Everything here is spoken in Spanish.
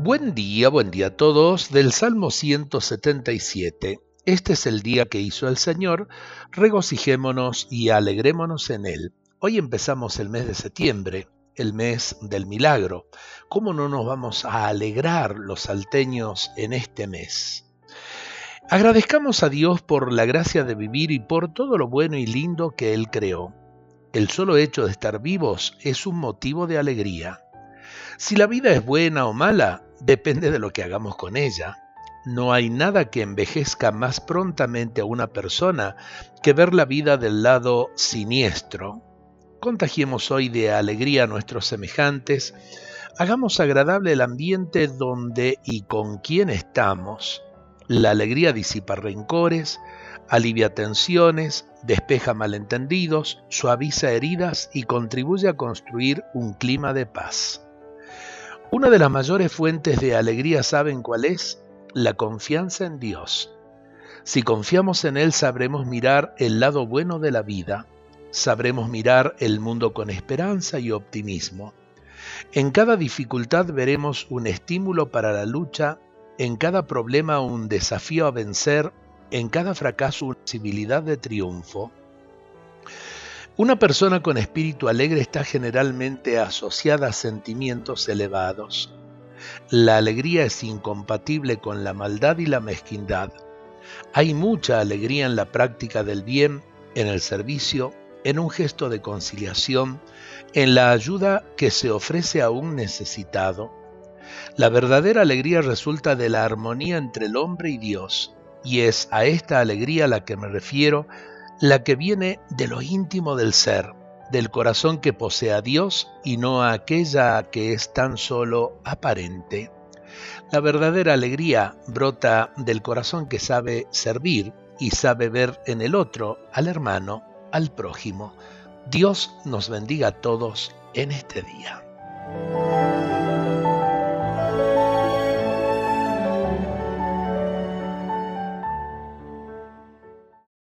Buen día, buen día a todos del Salmo 177. Este es el día que hizo el Señor, regocijémonos y alegrémonos en él. Hoy empezamos el mes de septiembre, el mes del milagro. ¿Cómo no nos vamos a alegrar los salteños en este mes? Agradezcamos a Dios por la gracia de vivir y por todo lo bueno y lindo que Él creó. El solo hecho de estar vivos es un motivo de alegría. Si la vida es buena o mala, depende de lo que hagamos con ella. No hay nada que envejezca más prontamente a una persona que ver la vida del lado siniestro. Contagiemos hoy de alegría a nuestros semejantes, hagamos agradable el ambiente donde y con quien estamos. La alegría disipa rencores, alivia tensiones, despeja malentendidos, suaviza heridas y contribuye a construir un clima de paz. Una de las mayores fuentes de alegría, ¿saben cuál es? La confianza en Dios. Si confiamos en Él sabremos mirar el lado bueno de la vida, sabremos mirar el mundo con esperanza y optimismo. En cada dificultad veremos un estímulo para la lucha en cada problema un desafío a vencer, en cada fracaso una posibilidad de triunfo. Una persona con espíritu alegre está generalmente asociada a sentimientos elevados. La alegría es incompatible con la maldad y la mezquindad. Hay mucha alegría en la práctica del bien, en el servicio, en un gesto de conciliación, en la ayuda que se ofrece a un necesitado. La verdadera alegría resulta de la armonía entre el hombre y Dios, y es a esta alegría a la que me refiero, la que viene de lo íntimo del ser, del corazón que posee a Dios y no a aquella que es tan solo aparente. La verdadera alegría brota del corazón que sabe servir y sabe ver en el otro al hermano, al prójimo. Dios nos bendiga a todos en este día.